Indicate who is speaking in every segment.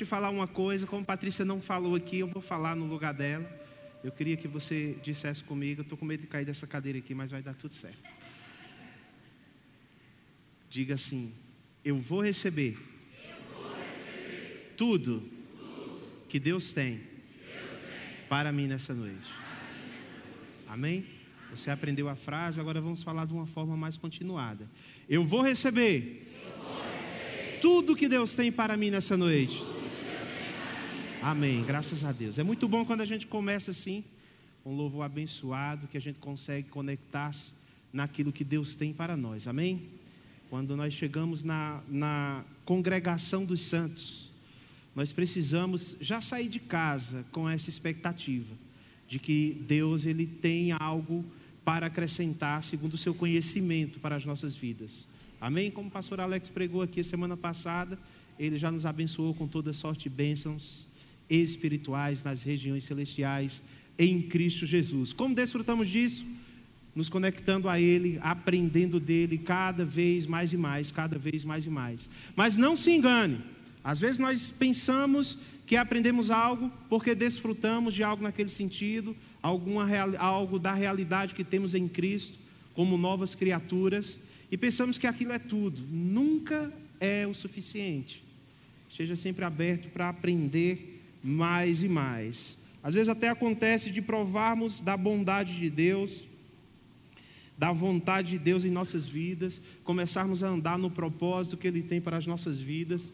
Speaker 1: De falar uma coisa, como Patrícia não falou aqui, eu vou falar no lugar dela. Eu queria que você dissesse comigo, eu estou com medo de cair dessa cadeira aqui, mas vai dar tudo certo. Diga assim: Eu vou receber, eu vou receber tudo, tudo, que Deus tem, Deus tem para mim nessa noite. Amém? Você aprendeu a frase, agora vamos falar de uma forma mais continuada. Eu vou receber, eu vou receber tudo que Deus tem para mim nessa noite. Amém. Graças a Deus. É muito bom quando a gente começa assim, um louvor abençoado, que a gente consegue conectar-se naquilo que Deus tem para nós. Amém? Quando nós chegamos na, na congregação dos santos, nós precisamos já sair de casa com essa expectativa de que Deus ele tem algo para acrescentar segundo o seu conhecimento para as nossas vidas. Amém? Como o pastor Alex pregou aqui semana passada, ele já nos abençoou com toda sorte de bênçãos espirituais nas regiões celestiais em Cristo Jesus. Como desfrutamos disso? Nos conectando a Ele, aprendendo dele cada vez mais e mais, cada vez mais e mais. Mas não se engane, às vezes nós pensamos que aprendemos algo porque desfrutamos de algo naquele sentido, alguma, algo da realidade que temos em Cristo, como novas criaturas, e pensamos que aquilo é tudo. Nunca é o suficiente. Esteja sempre aberto para aprender mais e mais. Às vezes até acontece de provarmos da bondade de Deus, da vontade de Deus em nossas vidas, começarmos a andar no propósito que Ele tem para as nossas vidas,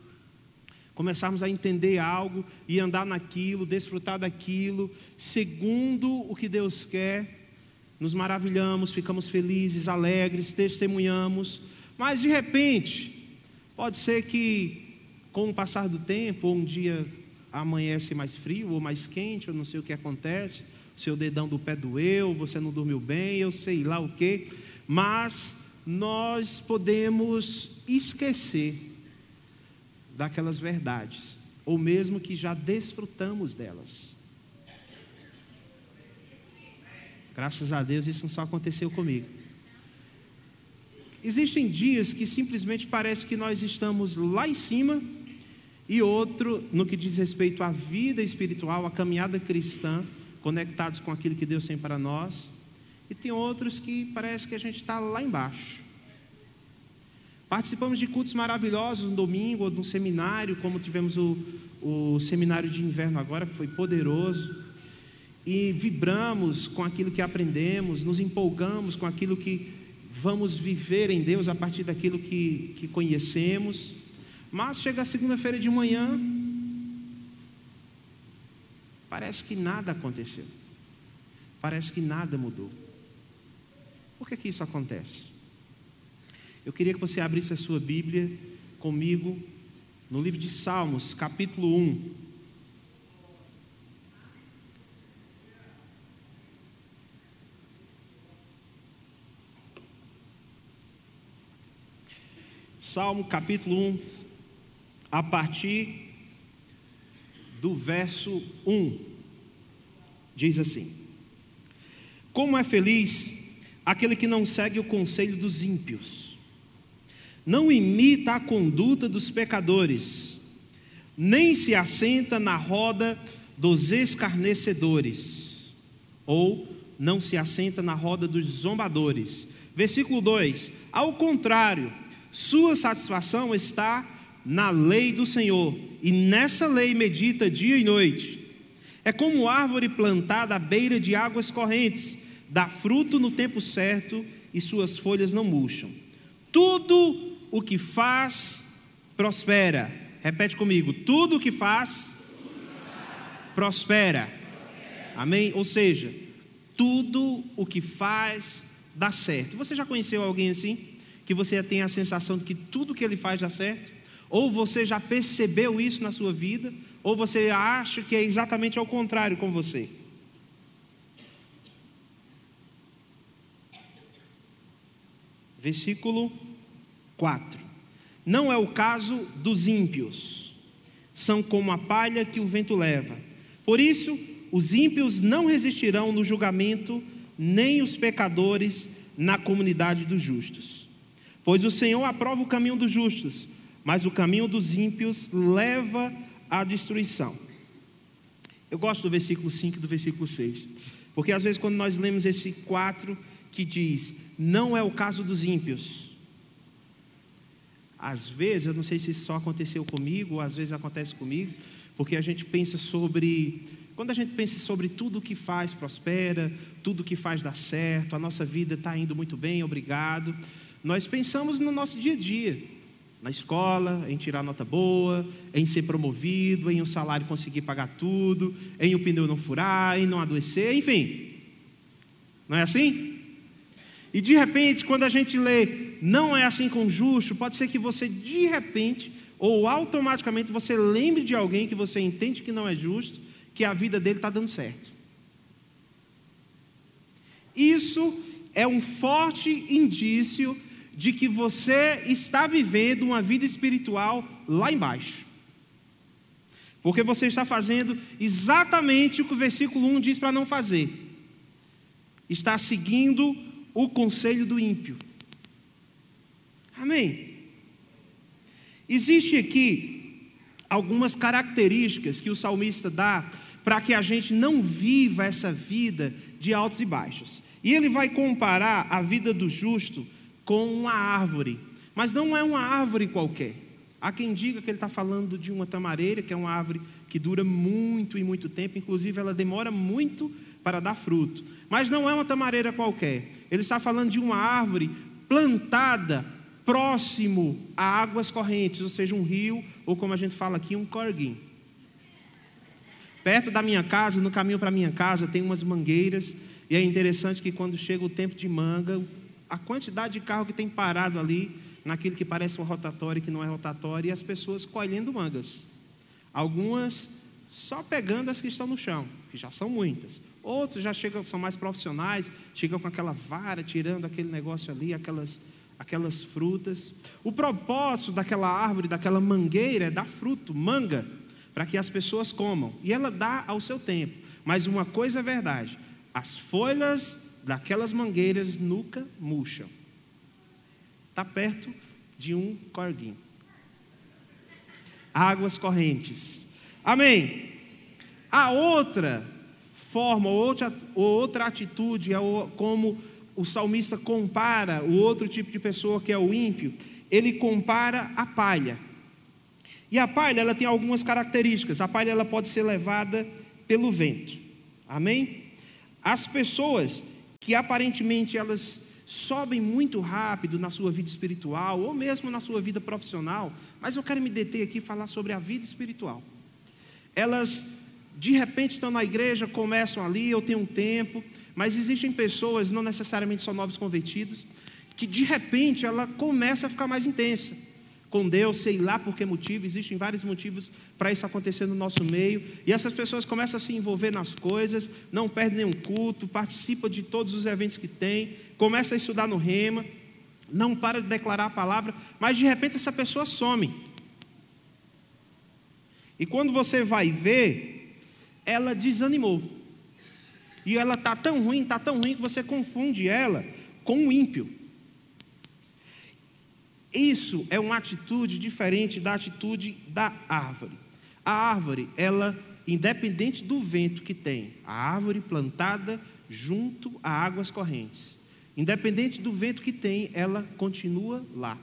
Speaker 1: começarmos a entender algo e andar naquilo, desfrutar daquilo, segundo o que Deus quer, nos maravilhamos, ficamos felizes, alegres, testemunhamos, mas de repente, pode ser que com o passar do tempo, ou um dia amanhece mais frio ou mais quente, eu não sei o que acontece, seu dedão do pé doeu, você não dormiu bem, eu sei lá o que, mas nós podemos esquecer daquelas verdades, ou mesmo que já desfrutamos delas. Graças a Deus isso não só aconteceu comigo. Existem dias que simplesmente parece que nós estamos lá em cima e outro no que diz respeito à vida espiritual, à caminhada cristã, conectados com aquilo que Deus tem para nós. E tem outros que parece que a gente está lá embaixo. Participamos de cultos maravilhosos no domingo, ou de um seminário, como tivemos o, o seminário de inverno agora, que foi poderoso. E vibramos com aquilo que aprendemos, nos empolgamos com aquilo que vamos viver em Deus a partir daquilo que, que conhecemos. Mas chega segunda-feira de manhã, parece que nada aconteceu. Parece que nada mudou. Por que, que isso acontece? Eu queria que você abrisse a sua Bíblia comigo no livro de Salmos, capítulo 1. Salmo capítulo 1, a partir do verso 1. Diz assim: Como é feliz aquele que não segue o conselho dos ímpios, não imita a conduta dos pecadores, nem se assenta na roda dos escarnecedores, ou não se assenta na roda dos zombadores. Versículo 2: Ao contrário, sua satisfação está na lei do Senhor, e nessa lei medita dia e noite. É como árvore plantada à beira de águas correntes, dá fruto no tempo certo e suas folhas não murcham. Tudo o que faz prospera. Repete comigo: tudo o que faz prospera. Amém? Ou seja, tudo o que faz dá certo. Você já conheceu alguém assim? Que você tem a sensação de que tudo que ele faz dá certo? Ou você já percebeu isso na sua vida, ou você acha que é exatamente ao contrário com você. Versículo 4. Não é o caso dos ímpios, são como a palha que o vento leva. Por isso, os ímpios não resistirão no julgamento, nem os pecadores na comunidade dos justos. Pois o Senhor aprova o caminho dos justos mas o caminho dos ímpios leva à destruição. Eu gosto do versículo 5 e do versículo 6, porque às vezes quando nós lemos esse 4 que diz: Não é o caso dos ímpios. Às vezes, eu não sei se isso só aconteceu comigo, ou às vezes acontece comigo, porque a gente pensa sobre. Quando a gente pensa sobre tudo que faz prospera, tudo que faz dá certo, a nossa vida está indo muito bem, obrigado. Nós pensamos no nosso dia a dia, na escola, em tirar nota boa, em ser promovido, em um salário conseguir pagar tudo, em o pneu não furar, em não adoecer, enfim. Não é assim? E de repente, quando a gente lê, não é assim com o justo, pode ser que você de repente ou automaticamente você lembre de alguém que você entende que não é justo, que a vida dele está dando certo. Isso é um forte indício de que você está vivendo uma vida espiritual lá embaixo. Porque você está fazendo exatamente o que o versículo 1 diz para não fazer. Está seguindo o conselho do ímpio. Amém. Existe aqui algumas características que o salmista dá para que a gente não viva essa vida de altos e baixos. E ele vai comparar a vida do justo com uma árvore, mas não é uma árvore qualquer. Há quem diga que ele está falando de uma tamareira, que é uma árvore que dura muito e muito tempo, inclusive ela demora muito para dar fruto. Mas não é uma tamareira qualquer. Ele está falando de uma árvore plantada próximo a águas correntes, ou seja, um rio, ou como a gente fala aqui, um corguinho. Perto da minha casa, no caminho para minha casa, tem umas mangueiras, e é interessante que quando chega o tempo de manga, a quantidade de carro que tem parado ali, naquilo que parece um rotatório que não é rotatório, e as pessoas colhendo mangas. Algumas só pegando as que estão no chão, que já são muitas. Outros já chegam, são mais profissionais, chegam com aquela vara, tirando aquele negócio ali, aquelas, aquelas frutas. O propósito daquela árvore, daquela mangueira, é dar fruto, manga, para que as pessoas comam. E ela dá ao seu tempo. Mas uma coisa é verdade: as folhas daquelas mangueiras nunca murcham. Está perto de um corguinho. Águas correntes. Amém. A outra forma, ou outra, ou outra atitude, é como o salmista compara o outro tipo de pessoa que é o ímpio, ele compara a palha. E a palha, ela tem algumas características. A palha ela pode ser levada pelo vento. Amém? As pessoas que aparentemente elas sobem muito rápido na sua vida espiritual ou mesmo na sua vida profissional, mas eu quero me deter aqui e falar sobre a vida espiritual. Elas de repente estão na igreja, começam ali, eu tenho um tempo, mas existem pessoas, não necessariamente são novos convertidos, que de repente ela começa a ficar mais intensa com Deus, sei lá por que motivo, existem vários motivos para isso acontecer no nosso meio, e essas pessoas começam a se envolver nas coisas, não perdem nenhum culto, participam de todos os eventos que tem, começa a estudar no rema, não para de declarar a palavra, mas de repente essa pessoa some. E quando você vai ver, ela desanimou. E ela está tão ruim, está tão ruim que você confunde ela com o ímpio. Isso é uma atitude diferente da atitude da árvore. A árvore, ela, independente do vento que tem, a árvore plantada junto a águas correntes, independente do vento que tem, ela continua lá.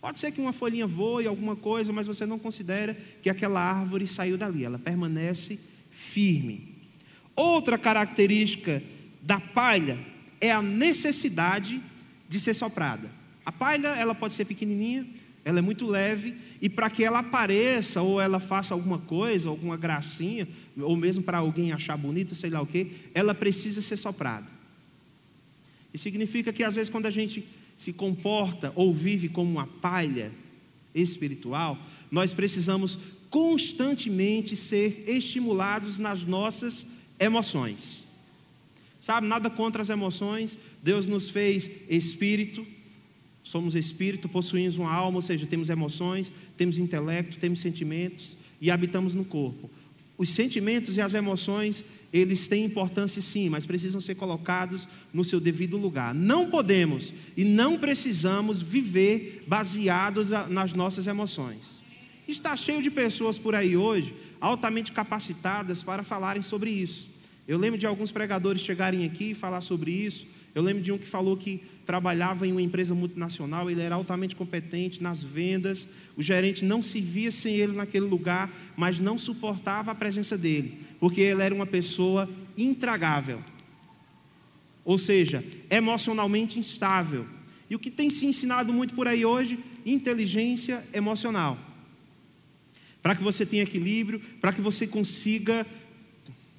Speaker 1: Pode ser que uma folhinha voe, alguma coisa, mas você não considera que aquela árvore saiu dali, ela permanece firme. Outra característica da palha é a necessidade de ser soprada. A palha, ela pode ser pequenininha, ela é muito leve, e para que ela apareça ou ela faça alguma coisa, alguma gracinha, ou mesmo para alguém achar bonita, sei lá o que, ela precisa ser soprada. Isso significa que às vezes quando a gente se comporta ou vive como uma palha espiritual, nós precisamos constantemente ser estimulados nas nossas emoções. Sabe, nada contra as emoções, Deus nos fez espírito, somos espírito, possuímos uma alma, ou seja, temos emoções, temos intelecto, temos sentimentos e habitamos no corpo. Os sentimentos e as emoções eles têm importância sim, mas precisam ser colocados no seu devido lugar. Não podemos e não precisamos viver baseados nas nossas emoções. Está cheio de pessoas por aí hoje, altamente capacitadas para falarem sobre isso. Eu lembro de alguns pregadores chegarem aqui e falar sobre isso. Eu lembro de um que falou que trabalhava em uma empresa multinacional, ele era altamente competente nas vendas, o gerente não se via sem ele naquele lugar, mas não suportava a presença dele, porque ele era uma pessoa intragável. Ou seja, emocionalmente instável. E o que tem se ensinado muito por aí hoje? Inteligência emocional. Para que você tenha equilíbrio, para que você consiga,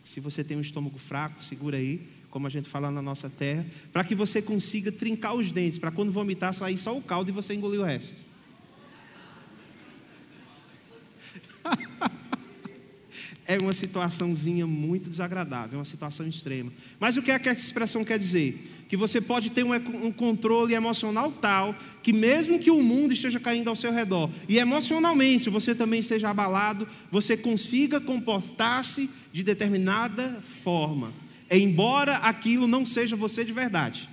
Speaker 1: se você tem um estômago fraco, segura aí, como a gente fala na nossa terra, para que você consiga trincar os dentes, para quando vomitar sair só o caldo e você engolir o resto. é uma situaçãozinha muito desagradável, é uma situação extrema. Mas o que é que essa expressão quer dizer? Que você pode ter um, um, controle emocional tal que, mesmo que o mundo esteja caindo ao seu redor e emocionalmente você também esteja abalado, você consiga comportar-se de determinada forma, embora aquilo não seja você de verdade.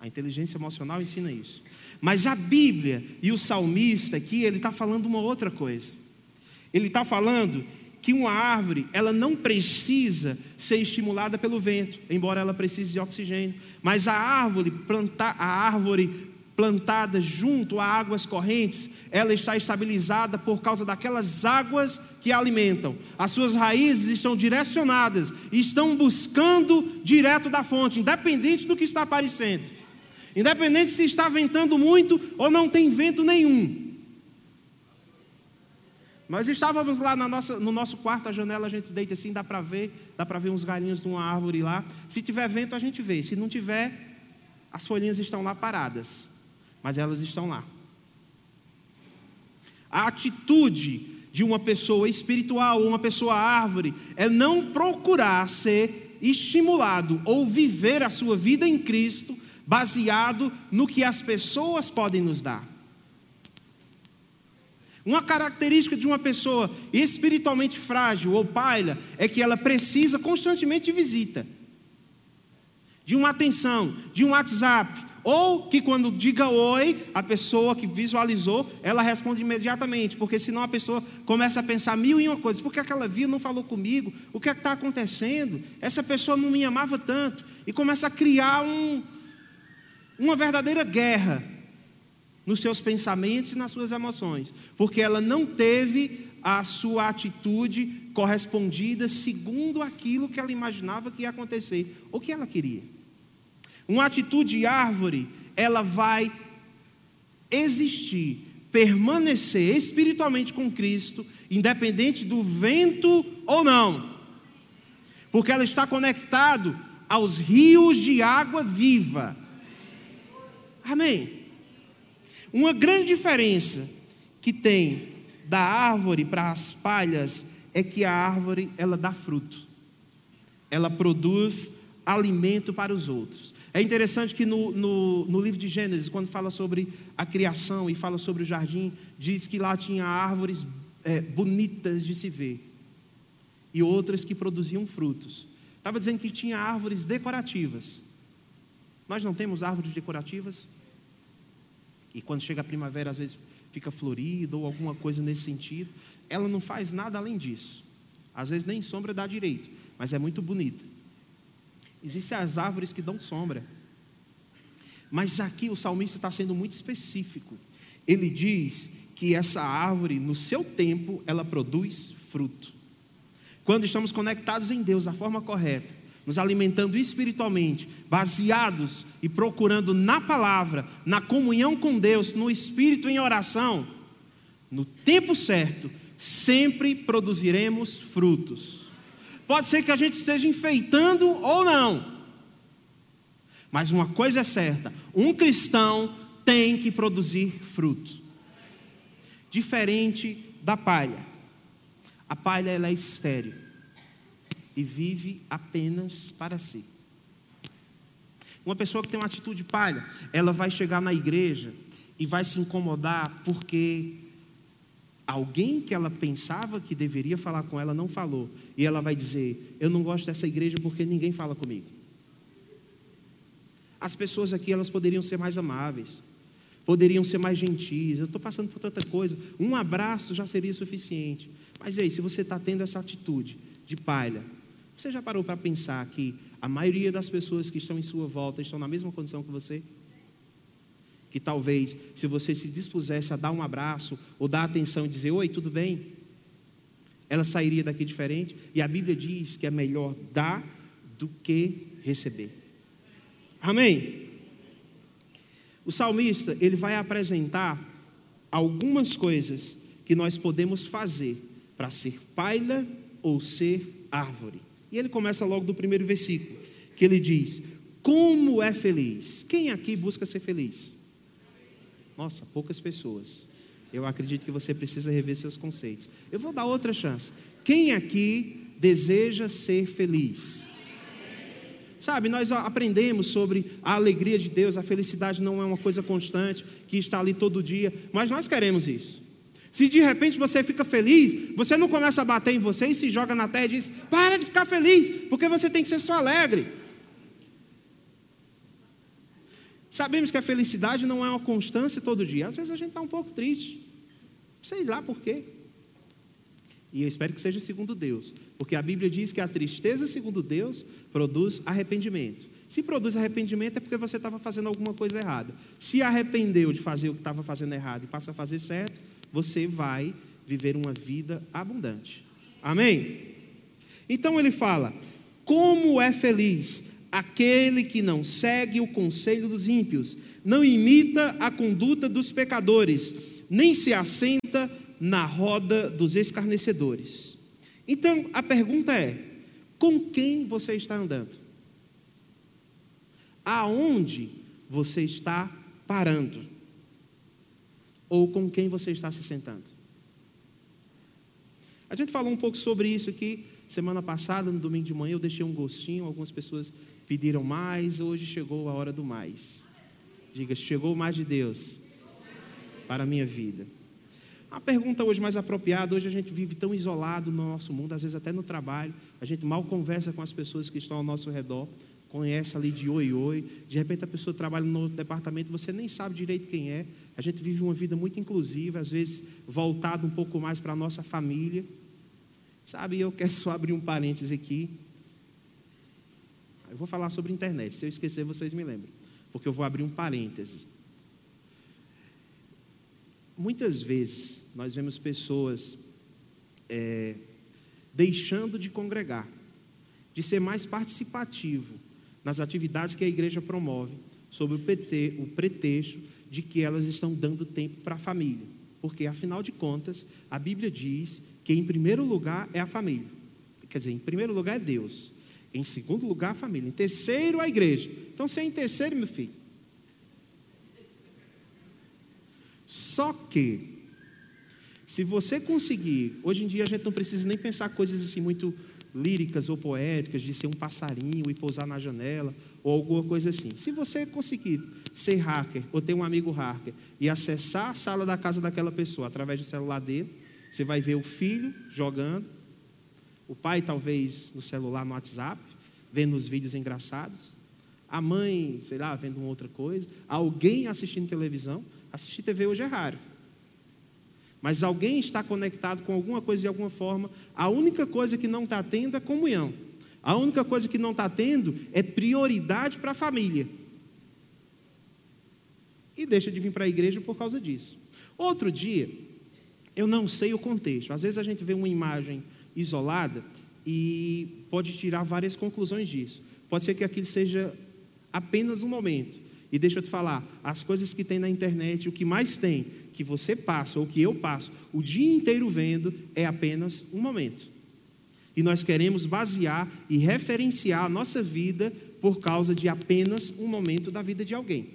Speaker 1: A inteligência emocional ensina isso. Mas a Bíblia e o salmista aqui, ele está falando uma outra coisa. Ele está falando que uma árvore, ela não precisa ser estimulada pelo vento, embora ela precise de oxigênio. Mas a árvore, planta, a árvore plantada junto a águas correntes, ela está estabilizada por causa daquelas águas que a alimentam. As suas raízes estão direcionadas estão buscando direto da fonte, independente do que está aparecendo. Independente se está ventando muito ou não tem vento nenhum. Nós estávamos lá nossa, no nosso quarto, a janela a gente deita assim, dá para ver, dá para ver uns galinhos de uma árvore lá. Se tiver vento, a gente vê. Se não tiver, as folhinhas estão lá paradas, mas elas estão lá. A atitude de uma pessoa espiritual uma pessoa árvore é não procurar ser estimulado ou viver a sua vida em Cristo baseado no que as pessoas podem nos dar. Uma característica de uma pessoa espiritualmente frágil ou palha é que ela precisa constantemente de visita, de uma atenção, de um WhatsApp, ou que quando diga oi, a pessoa que visualizou, ela responde imediatamente, porque senão a pessoa começa a pensar mil e uma coisas. Por que aquela viu não falou comigo? O que é está acontecendo? Essa pessoa não me amava tanto. E começa a criar um, uma verdadeira guerra nos seus pensamentos e nas suas emoções, porque ela não teve a sua atitude correspondida segundo aquilo que ela imaginava que ia acontecer, ou que ela queria. Uma atitude árvore, ela vai existir, permanecer espiritualmente com Cristo, independente do vento ou não, porque ela está conectado aos rios de água viva. Amém. Uma grande diferença que tem da árvore para as palhas é que a árvore ela dá fruto. Ela produz alimento para os outros. É interessante que no, no, no, livro de Gênesis, quando fala sobre a criação e fala sobre o jardim, diz que lá tinha árvores é, bonitas de se ver e outras que produziam frutos. Estava dizendo que tinha árvores decorativas. Nós não temos árvores decorativas? E quando chega a primavera, às vezes fica florida ou alguma coisa nesse sentido. Ela não faz nada além disso. Às vezes nem sombra dá direito, mas é muito bonita. Existem as árvores que dão sombra. Mas aqui o salmista está sendo muito específico. Ele diz que essa árvore, no seu tempo, ela produz fruto. Quando estamos conectados em Deus da forma correta, nos alimentando espiritualmente, baseados e procurando na palavra, na comunhão com Deus, no espírito em oração, no tempo certo, sempre produziremos frutos. Pode ser que a gente esteja enfeitando ou não, mas uma coisa é certa: um cristão tem que produzir fruto, diferente da palha. A palha ela é estéril e vive apenas para si. Uma pessoa que tem uma atitude palha, ela vai chegar na igreja e vai se incomodar porque alguém que ela pensava que deveria falar com ela não falou. E ela vai dizer: Eu não gosto dessa igreja porque ninguém fala comigo. As pessoas aqui elas poderiam ser mais amáveis, poderiam ser mais gentis. Eu estou passando por tanta coisa. Um abraço já seria suficiente. Mas aí, se você está tendo essa atitude de palha, você já parou para pensar que a maioria das pessoas que estão em sua volta estão na mesma condição que você? Que talvez, se você se dispusesse a dar um abraço, ou dar atenção e dizer: Oi, tudo bem? Ela sairia daqui diferente. E a Bíblia diz que é melhor dar do que receber. Amém? O salmista, ele vai apresentar algumas coisas que nós podemos fazer para ser palha ou ser árvore. E ele começa logo do primeiro versículo, que ele diz: Como é feliz? Quem aqui busca ser feliz? Nossa, poucas pessoas. Eu acredito que você precisa rever seus conceitos. Eu vou dar outra chance. Quem aqui deseja ser feliz? Sabe, nós aprendemos sobre a alegria de Deus, a felicidade não é uma coisa constante, que está ali todo dia, mas nós queremos isso. Se de repente você fica feliz, você não começa a bater em você e se joga na terra e diz: para de ficar feliz, porque você tem que ser só alegre. Sabemos que a felicidade não é uma constância todo dia. Às vezes a gente está um pouco triste. Sei lá por quê. E eu espero que seja segundo Deus. Porque a Bíblia diz que a tristeza, segundo Deus, produz arrependimento. Se produz arrependimento é porque você estava fazendo alguma coisa errada. Se arrependeu de fazer o que estava fazendo errado e passa a fazer certo, você vai viver uma vida abundante. Amém? Então ele fala: como é feliz aquele que não segue o conselho dos ímpios, não imita a conduta dos pecadores, nem se assenta na roda dos escarnecedores. Então, a pergunta é: com quem você está andando? Aonde você está parando? Ou com quem você está se sentando? A gente falou um pouco sobre isso aqui semana passada, no domingo de manhã, eu deixei um gostinho, algumas pessoas pediram mais, hoje chegou a hora do mais. Diga, chegou mais de Deus para a minha vida. A pergunta hoje mais apropriada, hoje a gente vive tão isolado no nosso mundo, às vezes até no trabalho, a gente mal conversa com as pessoas que estão ao nosso redor, conhece ali de oi oi, de repente a pessoa trabalha no outro departamento, você nem sabe direito quem é. A gente vive uma vida muito inclusiva, às vezes voltado um pouco mais para a nossa família. Sabe, eu quero só abrir um parênteses aqui. Eu vou falar sobre internet, se eu esquecer vocês me lembram, porque eu vou abrir um parênteses. Muitas vezes nós vemos pessoas é, deixando de congregar, de ser mais participativo nas atividades que a igreja promove, sob o, PT, o pretexto de que elas estão dando tempo para a família. Porque, afinal de contas, a Bíblia diz que em primeiro lugar é a família. Quer dizer, em primeiro lugar é Deus. Em segundo lugar, a família. Em terceiro, a igreja. Então, se é em terceiro, meu filho, Só que, se você conseguir, hoje em dia a gente não precisa nem pensar coisas assim muito líricas ou poéticas, de ser um passarinho e pousar na janela, ou alguma coisa assim. Se você conseguir ser hacker, ou ter um amigo hacker, e acessar a sala da casa daquela pessoa através do celular dele, você vai ver o filho jogando, o pai talvez no celular, no WhatsApp, vendo os vídeos engraçados, a mãe, sei lá, vendo uma outra coisa, alguém assistindo televisão. Assistir TV hoje é raro. Mas alguém está conectado com alguma coisa de alguma forma. A única coisa que não está tendo é comunhão. A única coisa que não está tendo é prioridade para a família. E deixa de vir para a igreja por causa disso. Outro dia, eu não sei o contexto. Às vezes a gente vê uma imagem isolada e pode tirar várias conclusões disso. Pode ser que aquilo seja apenas um momento. E deixa eu te falar, as coisas que tem na internet, o que mais tem, que você passa ou que eu passo o dia inteiro vendo, é apenas um momento. E nós queremos basear e referenciar a nossa vida por causa de apenas um momento da vida de alguém.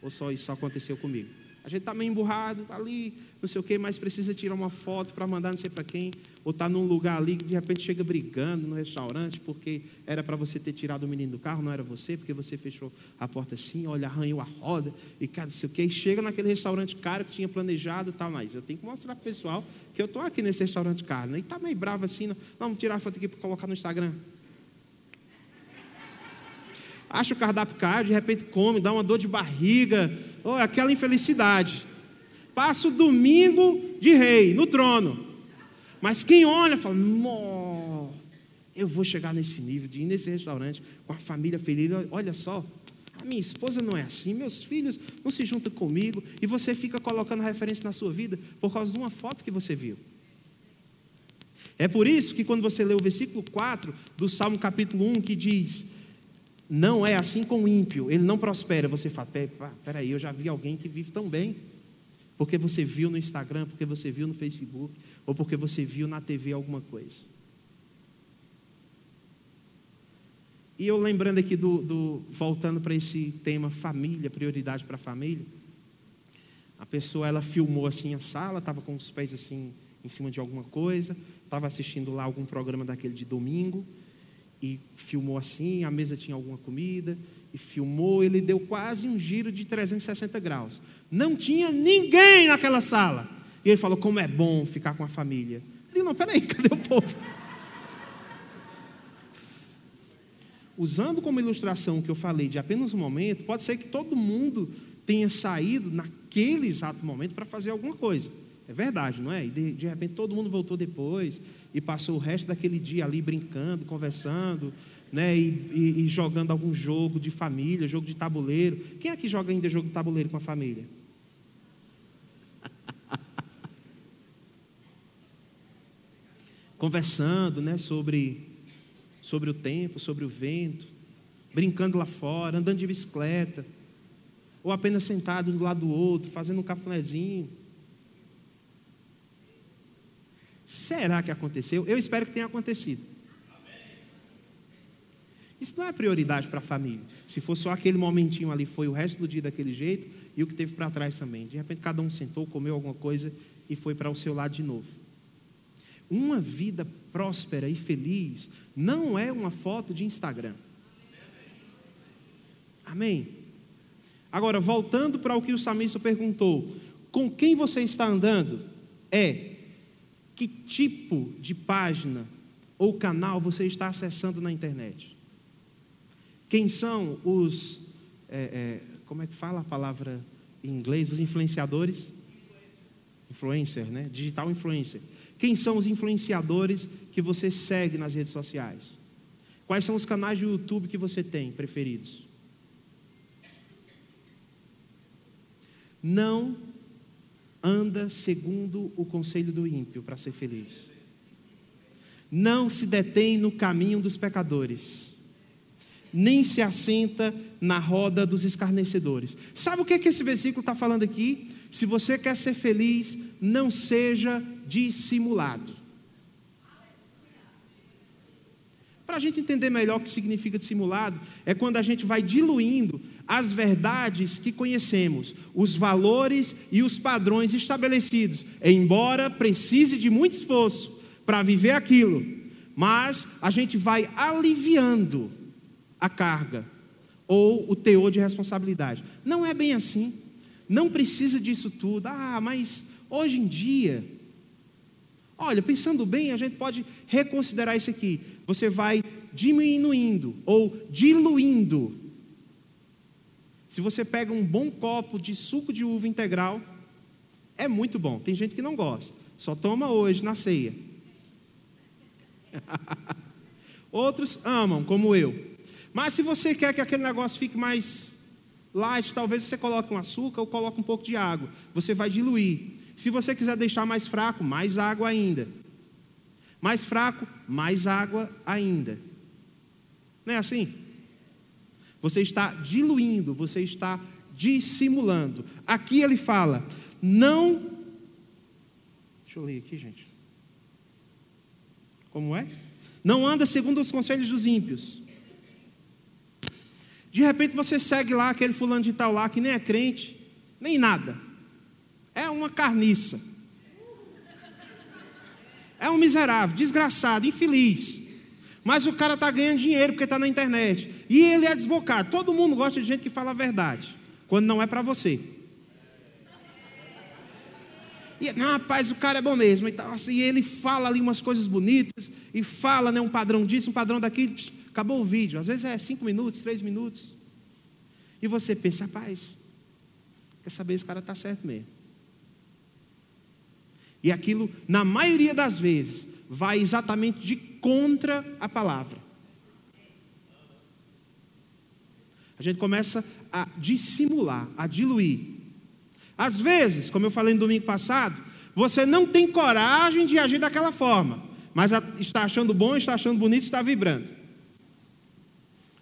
Speaker 1: Ou só isso aconteceu comigo? A gente está meio emburrado ali, não sei o quê, mas precisa tirar uma foto para mandar não sei para quem, ou está num lugar ali que de repente chega brigando no restaurante, porque era para você ter tirado o menino do carro, não era você, porque você fechou a porta assim, olha, arranhou a roda, e cara, não sei o quê, e chega naquele restaurante caro que tinha planejado e tal, mas eu tenho que mostrar para o pessoal que eu estou aqui nesse restaurante caro, né? e está meio bravo assim, não, vamos tirar a foto aqui para colocar no Instagram. Acha o cardápio caro, de repente come, dá uma dor de barriga, oh, aquela infelicidade. Passa o domingo de rei, no trono. Mas quem olha fala: Nó, eu vou chegar nesse nível de ir nesse restaurante com a família feliz. Olha só, a minha esposa não é assim, meus filhos não se juntam comigo. E você fica colocando referência na sua vida por causa de uma foto que você viu. É por isso que quando você lê o versículo 4 do Salmo capítulo 1, que diz: Não é assim com o ímpio, ele não prospera. Você fala: Peraí, eu já vi alguém que vive tão bem. Porque você viu no Instagram, porque você viu no Facebook, ou porque você viu na TV alguma coisa. E eu lembrando aqui do, do voltando para esse tema família, prioridade para a família. A pessoa ela filmou assim a sala, estava com os pés assim em cima de alguma coisa, estava assistindo lá algum programa daquele de domingo e filmou assim, a mesa tinha alguma comida e filmou, ele deu quase um giro de 360 graus. Não tinha ninguém naquela sala. E ele falou: "Como é bom ficar com a família". Disse, não, peraí, cadê o povo? usando como ilustração o que eu falei de apenas um momento, pode ser que todo mundo tenha saído naquele exato momento para fazer alguma coisa. É verdade, não é? E de, de, repente todo mundo voltou depois e passou o resto daquele dia ali brincando, conversando, né? E, e, e jogando algum jogo de família, jogo de tabuleiro. Quem aqui joga ainda jogo de tabuleiro com a família? Conversando, né? Sobre sobre o tempo, sobre o vento, brincando lá fora, andando de bicicleta, ou apenas sentado um do lado do outro, fazendo um cafunézinho. Será que aconteceu? Eu espero que tenha acontecido. Isso não é prioridade para a família. Se for só aquele momentinho ali, foi o resto do dia daquele jeito e o que teve para trás também. De repente, cada um sentou, comeu alguma coisa e foi para o seu lado de novo. Uma vida próspera e feliz não é uma foto de Instagram. Amém? Agora, voltando para o que o samista perguntou: com quem você está andando? É que tipo de página ou canal você está acessando na internet? Quem são os. É, é, como é que fala a palavra em inglês? Os influenciadores? Influencer, né? Digital influencer. Quem são os influenciadores que você segue nas redes sociais? Quais são os canais de YouTube que você tem preferidos? Não anda segundo o conselho do ímpio para ser feliz. Não se detém no caminho dos pecadores. Nem se assenta na roda dos escarnecedores. Sabe o que, é que esse versículo está falando aqui? Se você quer ser feliz, não seja dissimulado. Para a gente entender melhor o que significa dissimulado, é quando a gente vai diluindo as verdades que conhecemos, os valores e os padrões estabelecidos, embora precise de muito esforço para viver aquilo, mas a gente vai aliviando a carga ou o teor de responsabilidade. Não é bem assim. Não precisa disso tudo. Ah, mas hoje em dia, olha, pensando bem, a gente pode reconsiderar isso aqui. Você vai diminuindo ou diluindo. Se você pega um bom copo de suco de uva integral, é muito bom. Tem gente que não gosta, só toma hoje na ceia. Outros amam, como eu. Mas se você quer que aquele negócio fique mais light, talvez você coloque um açúcar ou coloque um pouco de água. Você vai diluir. Se você quiser deixar mais fraco, mais água ainda. Mais fraco, mais água ainda. Não é assim? Você está diluindo, você está dissimulando. Aqui ele fala: não. Deixa eu ler aqui, gente. Como é? Não anda segundo os conselhos dos ímpios de repente você segue lá aquele fulano de tal lá que nem é crente, nem nada. É uma carniça. É um miserável, desgraçado, infeliz. Mas o cara está ganhando dinheiro porque está na internet. E ele é desbocado. Todo mundo gosta de gente que fala a verdade, quando não é para você. E, não, rapaz, o cara é bom mesmo. E, tal, assim, ele fala ali umas coisas bonitas, e fala né, um padrão disso, um padrão daqui Acabou o vídeo, às vezes é cinco minutos, três minutos. E você pensa, rapaz, quer saber, esse cara está certo mesmo. E aquilo, na maioria das vezes, vai exatamente de contra a palavra. A gente começa a dissimular, a diluir. Às vezes, como eu falei no domingo passado, você não tem coragem de agir daquela forma, mas está achando bom, está achando bonito, está vibrando.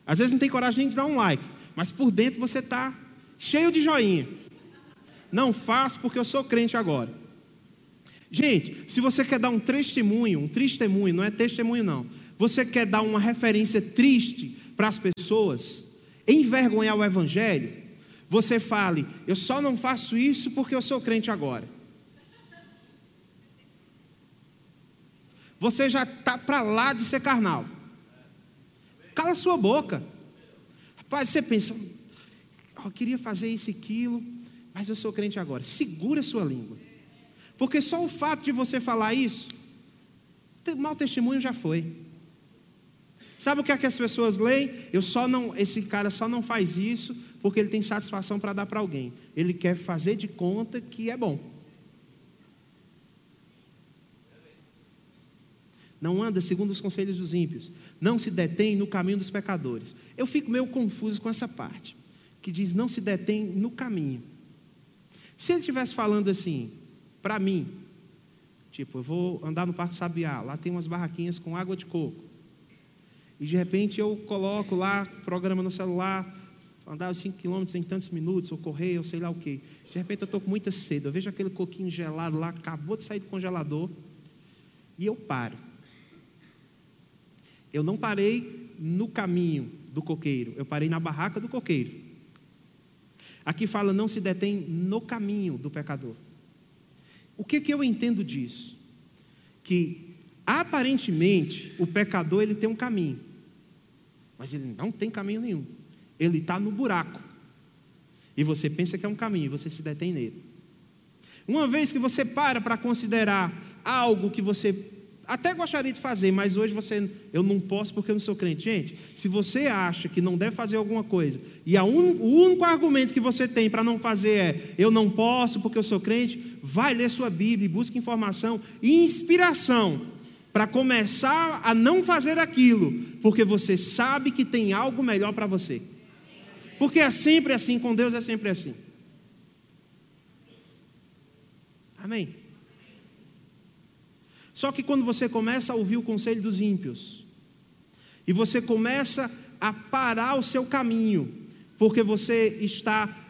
Speaker 1: Às vezes não tem coragem de dar um like, mas por dentro você está cheio de joinha. Não faço porque eu sou crente agora. Gente, se você quer dar um testemunho, um testemunho, não é testemunho não. Você quer dar uma referência triste para as pessoas, envergonhar o evangelho, você fale: "Eu só não faço isso porque eu sou crente agora". Você já está para lá de ser carnal. Cala sua boca. Rapaz, você pensa, eu queria fazer isso e aquilo, mas eu sou crente agora. Segura sua língua. Porque só o fato de você falar isso, mau testemunho já foi. Sabe o que, é que as pessoas leem? Eu só não, esse cara só não faz isso porque ele tem satisfação para dar para alguém. Ele quer fazer de conta que é bom. Não anda segundo os conselhos dos ímpios. Não se detém no caminho dos pecadores. Eu fico meio confuso com essa parte, que diz não se detém no caminho. Se ele estivesse falando assim, para mim, tipo, eu vou andar no Parque Sabiá, lá tem umas barraquinhas com água de coco. E de repente eu coloco lá, programa no celular, andar 5 quilômetros em tantos minutos, ou correr, ou sei lá o quê. De repente eu estou com muita sede, eu vejo aquele coquinho gelado lá, acabou de sair do congelador, e eu paro. Eu não parei no caminho do coqueiro, eu parei na barraca do coqueiro. Aqui fala, não se detém no caminho do pecador. O que, que eu entendo disso? Que aparentemente o pecador ele tem um caminho, mas ele não tem caminho nenhum. Ele está no buraco. E você pensa que é um caminho, você se detém nele. Uma vez que você para para considerar algo que você até gostaria de fazer, mas hoje você, eu não posso porque eu não sou crente. Gente, se você acha que não deve fazer alguma coisa, e un, o único argumento que você tem para não fazer é eu não posso porque eu sou crente, vai ler sua Bíblia e busque informação e inspiração para começar a não fazer aquilo, porque você sabe que tem algo melhor para você. Porque é sempre assim, com Deus é sempre assim. Amém. Só que quando você começa a ouvir o conselho dos ímpios, e você começa a parar o seu caminho, porque você está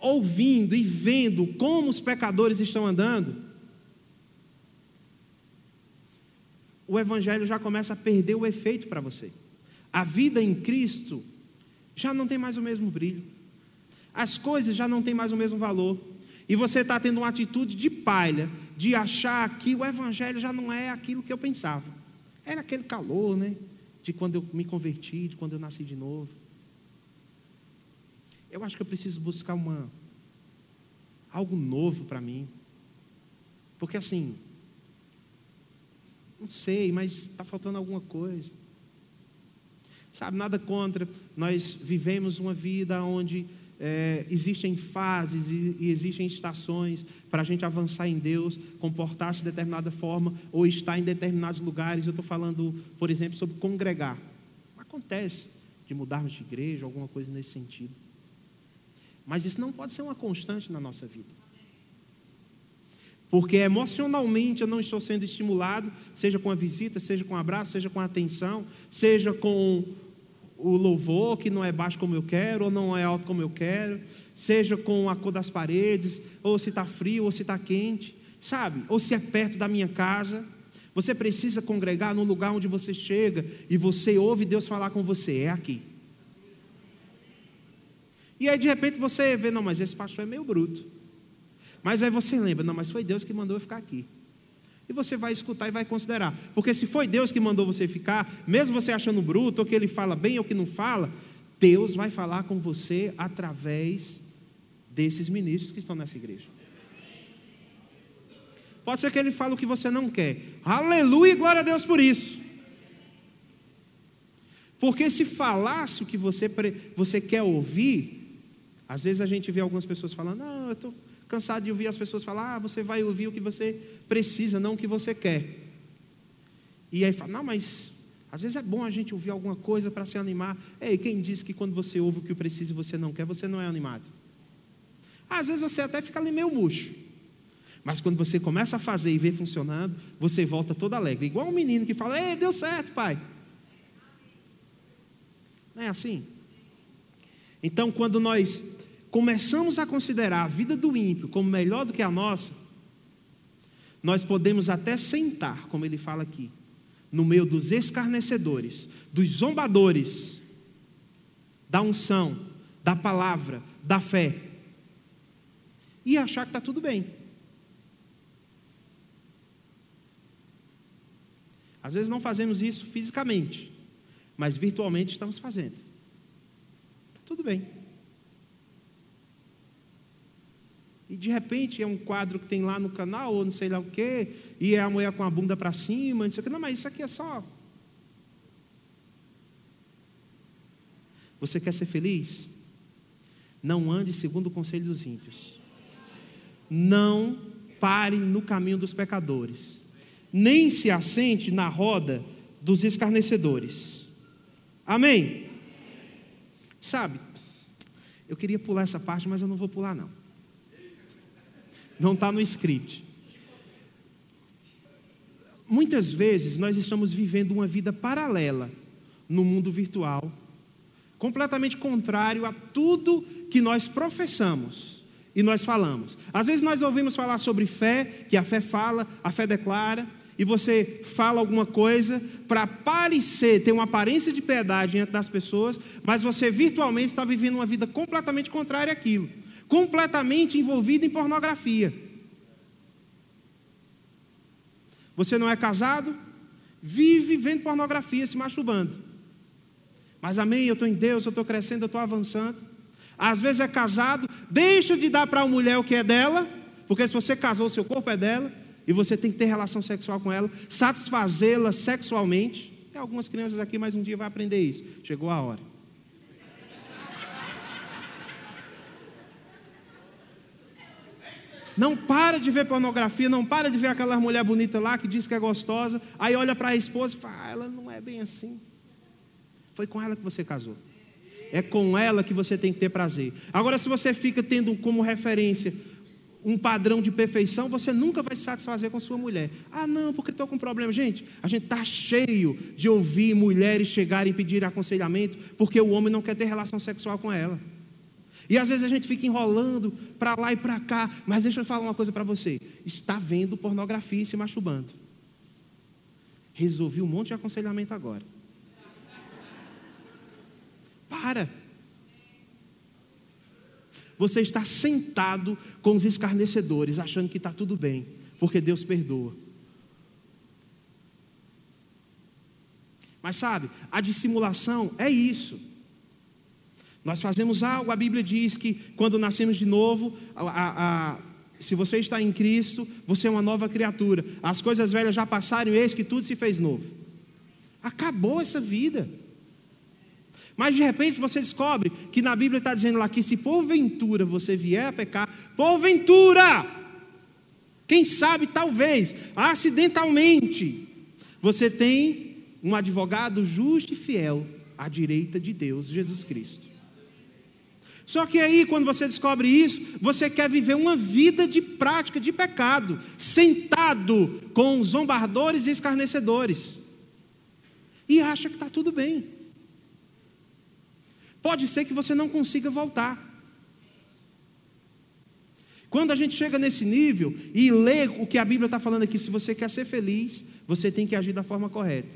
Speaker 1: ouvindo e vendo como os pecadores estão andando, o Evangelho já começa a perder o efeito para você. A vida em Cristo já não tem mais o mesmo brilho, as coisas já não têm mais o mesmo valor. E você está tendo uma atitude de palha, de achar que o Evangelho já não é aquilo que eu pensava. Era aquele calor, né? De quando eu me converti, de quando eu nasci de novo. Eu acho que eu preciso buscar uma algo novo para mim. Porque assim, não sei, mas está faltando alguma coisa. Sabe, nada contra. Nós vivemos uma vida onde é, existem fases e, e existem estações para a gente avançar em Deus, comportar-se de determinada forma ou estar em determinados lugares. Eu estou falando, por exemplo, sobre congregar. Acontece de mudarmos de igreja, alguma coisa nesse sentido. Mas isso não pode ser uma constante na nossa vida. Porque emocionalmente eu não estou sendo estimulado, seja com a visita, seja com o abraço, seja com a atenção, seja com o louvor que não é baixo como eu quero, ou não é alto como eu quero, seja com a cor das paredes, ou se está frio, ou se está quente, sabe? Ou se é perto da minha casa. Você precisa congregar no lugar onde você chega e você ouve Deus falar com você, é aqui. E aí de repente você vê, não, mas esse pastor é meio bruto. Mas aí você lembra, não, mas foi Deus que mandou eu ficar aqui. E você vai escutar e vai considerar. Porque se foi Deus que mandou você ficar, mesmo você achando bruto, ou que ele fala bem ou que não fala, Deus vai falar com você através desses ministros que estão nessa igreja. Pode ser que ele fale o que você não quer. Aleluia glória a Deus por isso. Porque se falasse o que você, você quer ouvir, às vezes a gente vê algumas pessoas falando, não, eu estou cansado de ouvir as pessoas falar, ah, você vai ouvir o que você precisa, não o que você quer. E aí fala, não, mas às vezes é bom a gente ouvir alguma coisa para se animar. Ei, quem disse que quando você ouve o que precisa e você não quer, você não é animado? Às vezes você até fica ali meio murcho. Mas quando você começa a fazer e vê funcionando, você volta todo alegre. Igual um menino que fala, ei, deu certo, pai. Não é assim? Então, quando nós começamos a considerar a vida do ímpio como melhor do que a nossa, nós podemos até sentar, como ele fala aqui, no meio dos escarnecedores, dos zombadores, da unção, da palavra, da fé, e achar que está tudo bem. Às vezes não fazemos isso fisicamente, mas virtualmente estamos fazendo. Está tudo bem. E de repente é um quadro que tem lá no canal, ou não sei lá o quê, e é a mulher com a bunda para cima, não sei o quê. Não, mas isso aqui é só. Você quer ser feliz? Não ande segundo o conselho dos ímpios. Não pare no caminho dos pecadores. Nem se assente na roda dos escarnecedores. Amém? Sabe, eu queria pular essa parte, mas eu não vou pular, não. Não está no script. Muitas vezes nós estamos vivendo uma vida paralela no mundo virtual, completamente contrário a tudo que nós professamos e nós falamos. Às vezes nós ouvimos falar sobre fé, que a fé fala, a fé declara, e você fala alguma coisa para parecer, ter uma aparência de piedade diante das pessoas, mas você virtualmente está vivendo uma vida completamente contrária àquilo completamente envolvido em pornografia. Você não é casado, vive vendo pornografia, se masturbando. Mas amém, eu estou em Deus, eu estou crescendo, eu estou avançando. Às vezes é casado, deixa de dar para a mulher o que é dela, porque se você casou, seu corpo é dela, e você tem que ter relação sexual com ela, satisfazê-la sexualmente. Tem algumas crianças aqui, mas um dia vai aprender isso. Chegou a hora. Não para de ver pornografia, não para de ver aquela mulher bonita lá que diz que é gostosa, aí olha para a esposa e fala: ah, ela não é bem assim. Foi com ela que você casou. É com ela que você tem que ter prazer. Agora, se você fica tendo como referência um padrão de perfeição, você nunca vai se satisfazer com sua mulher. Ah, não, porque estou com problema. Gente, a gente está cheio de ouvir mulheres chegarem e pedir aconselhamento porque o homem não quer ter relação sexual com ela. E às vezes a gente fica enrolando para lá e para cá, mas deixa eu falar uma coisa para você: está vendo pornografia e se masturbando. Resolvi um monte de aconselhamento agora. Para. Você está sentado com os escarnecedores, achando que está tudo bem, porque Deus perdoa. Mas sabe, a dissimulação é isso. Nós fazemos algo, a Bíblia diz que quando nascemos de novo, a, a, se você está em Cristo, você é uma nova criatura. As coisas velhas já passaram eis que tudo se fez novo. Acabou essa vida. Mas de repente você descobre que na Bíblia está dizendo lá que se porventura você vier a pecar, porventura, quem sabe, talvez, acidentalmente, você tem um advogado justo e fiel à direita de Deus, Jesus Cristo. Só que aí, quando você descobre isso, você quer viver uma vida de prática de pecado, sentado com zombardores e escarnecedores, e acha que está tudo bem. Pode ser que você não consiga voltar. Quando a gente chega nesse nível e lê o que a Bíblia está falando aqui, se você quer ser feliz, você tem que agir da forma correta,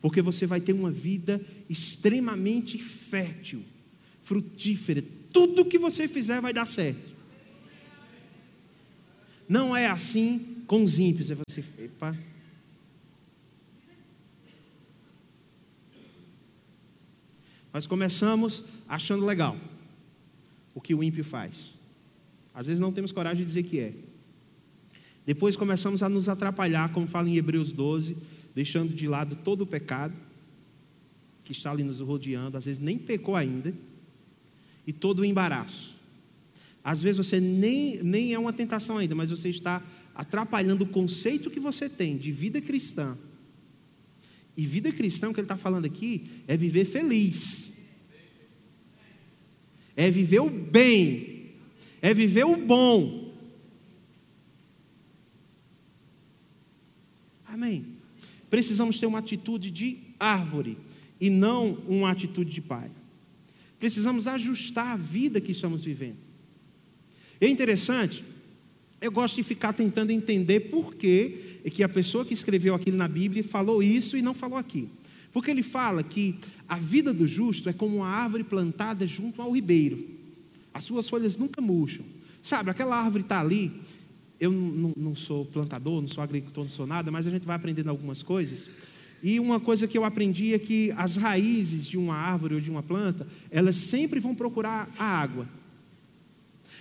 Speaker 1: porque você vai ter uma vida extremamente fértil frutífera. Tudo que você fizer vai dar certo. Não é assim com os ímpios. É você, epa. Nós começamos achando legal o que o ímpio faz. Às vezes não temos coragem de dizer que é. Depois começamos a nos atrapalhar, como fala em Hebreus 12, deixando de lado todo o pecado. que está ali nos rodeando, às vezes nem pecou ainda, e todo o embaraço. Às vezes você nem, nem é uma tentação ainda, mas você está atrapalhando o conceito que você tem de vida cristã. E vida cristã, o que ele está falando aqui, é viver feliz, é viver o bem, é viver o bom. Amém. Precisamos ter uma atitude de árvore e não uma atitude de pai. Precisamos ajustar a vida que estamos vivendo. É interessante, eu gosto de ficar tentando entender por que, que a pessoa que escreveu aquilo na Bíblia falou isso e não falou aquilo. Porque ele fala que a vida do justo é como uma árvore plantada junto ao ribeiro. As suas folhas nunca murcham. Sabe, aquela árvore está ali. Eu não sou plantador, não sou agricultor, não sou nada, mas a gente vai aprendendo algumas coisas. E uma coisa que eu aprendi é que as raízes de uma árvore ou de uma planta, elas sempre vão procurar a água.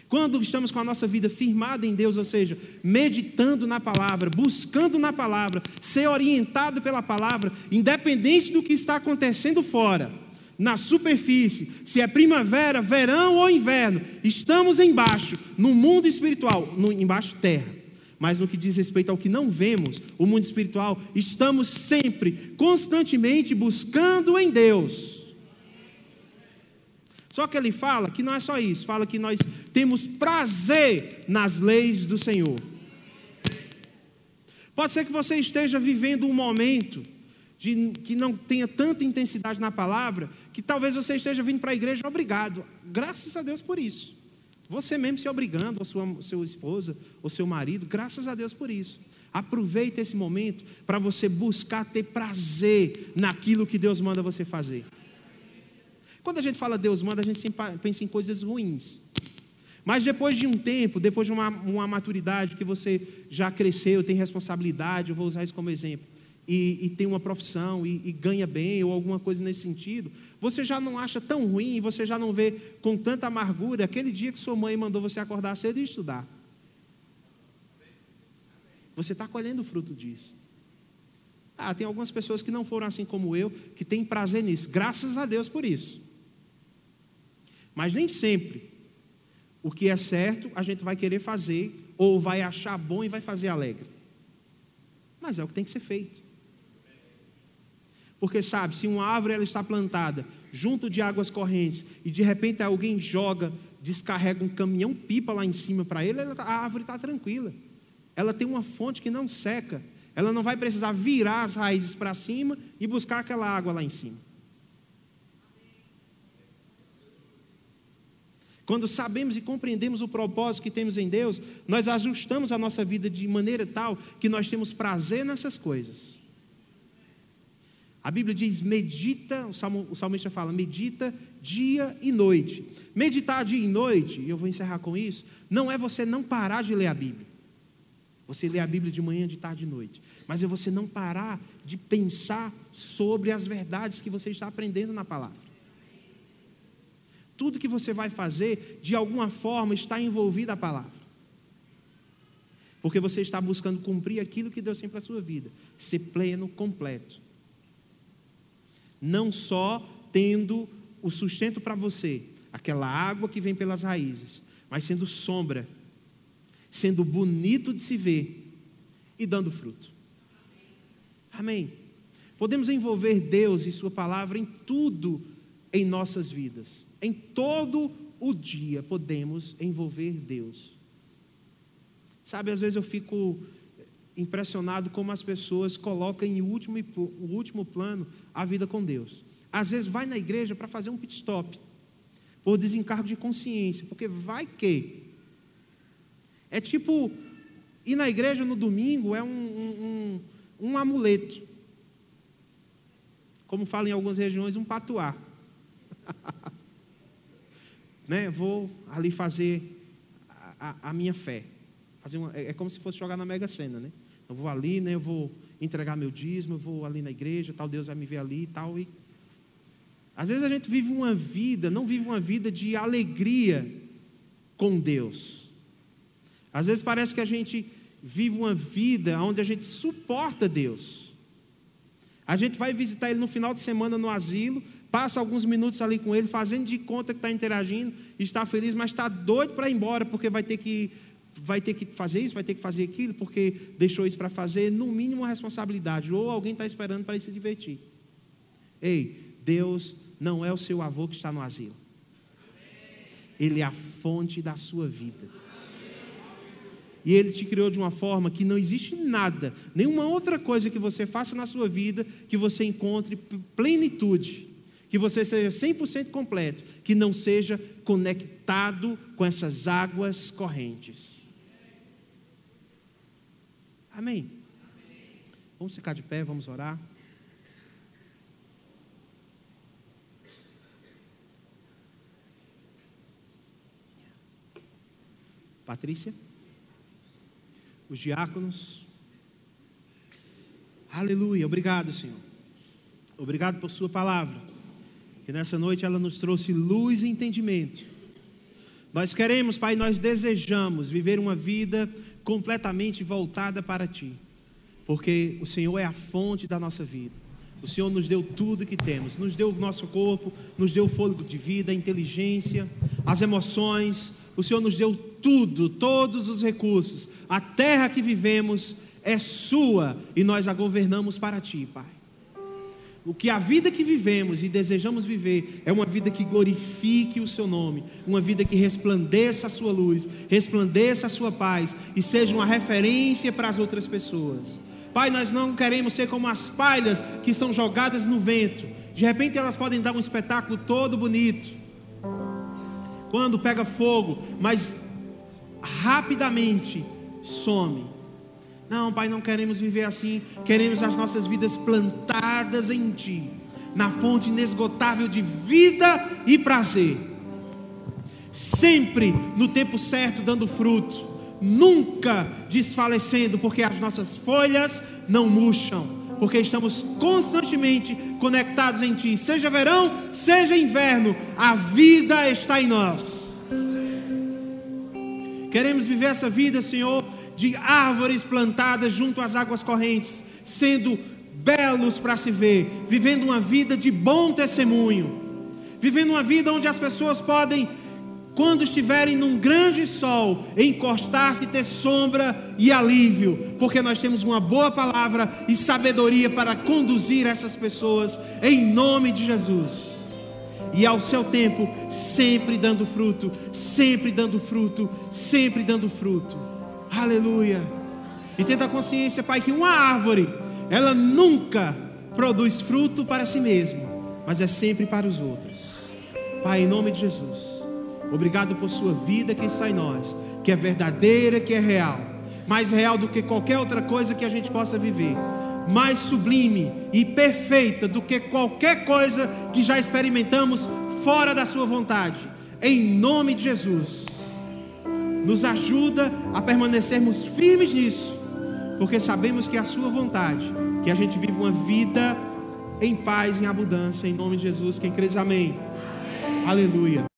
Speaker 1: Quando estamos com a nossa vida firmada em Deus, ou seja, meditando na palavra, buscando na palavra, ser orientado pela palavra, independente do que está acontecendo fora, na superfície, se é primavera, verão ou inverno, estamos embaixo, no mundo espiritual, no, embaixo terra. Mas no que diz respeito ao que não vemos, o mundo espiritual, estamos sempre, constantemente buscando em Deus só que ele fala que não é só isso, fala que nós temos prazer nas leis do Senhor. Pode ser que você esteja vivendo um momento de, que não tenha tanta intensidade na palavra, que talvez você esteja vindo para a igreja obrigado. Graças a Deus por isso. Você mesmo se obrigando, ou sua, sua esposa, ou seu marido, graças a Deus por isso. Aproveite esse momento para você buscar ter prazer naquilo que Deus manda você fazer. Quando a gente fala Deus manda, a gente sempre pensa em coisas ruins. Mas depois de um tempo, depois de uma, uma maturidade, que você já cresceu, tem responsabilidade, eu vou usar isso como exemplo, e, e tem uma profissão e, e, ganha bem, ou alguma coisa nesse sentido, você já não acha tão ruim, você já não vê com tanta amargura aquele dia que sua mãe mandou você acordar cedo e estudar. Você está colhendo o fruto disso. Ah, tem algumas pessoas que não foram assim como eu, que têm prazer nisso. Graças a Deus por isso. Mas nem sempre o que é certo a gente vai querer fazer, ou vai achar bom e vai fazer alegre. Mas é o que tem que ser feito. Porque sabe, se uma árvore ela está plantada junto de águas correntes e de repente alguém joga, descarrega um caminhão pipa lá em cima para ele, ela, tá, a árvore está tranquila. Ela tem uma fonte que não seca. Ela não vai precisar virar as raízes para cima e buscar aquela água lá em cima. Quando sabemos e compreendemos o propósito que temos em Deus, nós ajustamos a nossa vida de maneira tal que nós temos prazer nessas coisas. A Bíblia diz: medita, o, salmo, o salmista fala, medita dia e noite. Meditar dia e noite, e eu vou encerrar com isso, não é você não parar de ler a Bíblia. Você lê a Bíblia de manhã, de tarde e noite. Mas é você não parar de pensar sobre as verdades que você está aprendendo na palavra tudo que você vai fazer, de alguma forma, está envolvida a palavra. Porque você está buscando cumprir aquilo que Deus tem para a sua vida, ser pleno, completo. Não só tendo o sustento para você, aquela água que vem pelas raízes, mas sendo sombra, sendo bonito de se ver e dando fruto. Amém. Podemos envolver Deus e Sua palavra em tudo em nossas vidas. Em todo o dia podemos envolver Deus. Sabe, às vezes eu fico impressionado como as pessoas colocam em último, o último plano a vida com Deus. Às vezes vai na igreja para fazer um pit stop, por desencargo de consciência, porque vai que. É tipo, ir na igreja no domingo é um, um, um, um amuleto. Como fala em algumas regiões, um patuá. né? Vou ali fazer a, a, a minha fé. Uma, é, é, como se fosse jogar na Mega Sena, né? Eu vou ali, né? Eu vou entregar meu dízimo, eu vou ali na igreja, tal Deus vai me ver ali e tal e às vezes a gente vive uma vida, não vive uma vida de alegria com Deus. Às vezes parece que a gente vive uma vida onde a gente suporta Deus. A gente vai visitar ele no final de semana no asilo, passa alguns minutos ali com ele, fazendo de conta que está interagindo, está feliz, mas está doido para ir embora, porque vai ter que vai ter que fazer isso, vai ter que fazer aquilo, porque deixou isso para fazer, no mínimo uma responsabilidade, ou alguém está esperando para ir se divertir. Ei, Deus não é o seu avô que está no asilo. Ele é a fonte da sua vida. E Ele te criou de uma forma que não existe nada, nenhuma outra coisa que você faça na sua vida que você encontre plenitude, que você seja 100% completo, que não seja conectado com essas águas correntes. Amém. Vamos ficar de pé, vamos orar. Patrícia, os diáconos. Aleluia, obrigado, Senhor. Obrigado por Sua palavra, que nessa noite ela nos trouxe luz e entendimento. Nós queremos, Pai, nós desejamos viver uma vida completamente voltada para Ti, porque o Senhor é a fonte da nossa vida. O Senhor nos deu tudo que temos, nos deu o nosso corpo, nos deu o fôlego de vida, a inteligência, as emoções, o Senhor nos deu tudo, todos os recursos. A terra que vivemos é sua e nós a governamos para ti, Pai. O que a vida que vivemos e desejamos viver é uma vida que glorifique o seu nome, uma vida que resplandeça a sua luz, resplandeça a sua paz e seja uma referência para as outras pessoas. Pai, nós não queremos ser como as palhas que são jogadas no vento. De repente elas podem dar um espetáculo todo bonito. Quando pega fogo, mas rapidamente some. Não, Pai, não queremos viver assim. Queremos as nossas vidas plantadas em Ti, na fonte inesgotável de vida e prazer. Sempre no tempo certo, dando fruto, nunca desfalecendo, porque as nossas folhas não murcham, porque estamos constantemente conectados em Ti. Seja verão, seja inverno, a vida está em nós. Queremos viver essa vida, Senhor de árvores plantadas junto às águas correntes, sendo belos para se ver, vivendo uma vida de bom testemunho, vivendo uma vida onde as pessoas podem, quando estiverem num grande sol, encostar-se ter sombra e alívio, porque nós temos uma boa palavra e sabedoria para conduzir essas pessoas, em nome de Jesus e ao seu tempo, sempre dando fruto, sempre dando fruto, sempre dando fruto. Aleluia. E tenta a consciência, Pai, que uma árvore, ela nunca produz fruto para si mesma, mas é sempre para os outros. Pai, em nome de Jesus, obrigado por sua vida que está em nós, que é verdadeira, que é real, mais real do que qualquer outra coisa que a gente possa viver, mais sublime e perfeita do que qualquer coisa que já experimentamos fora da sua vontade. Em nome de Jesus nos ajuda a permanecermos firmes nisso, porque sabemos que é a Sua vontade, que a gente vive uma vida em paz, em abundância, em nome de Jesus. Quem crê, amém. amém. Aleluia.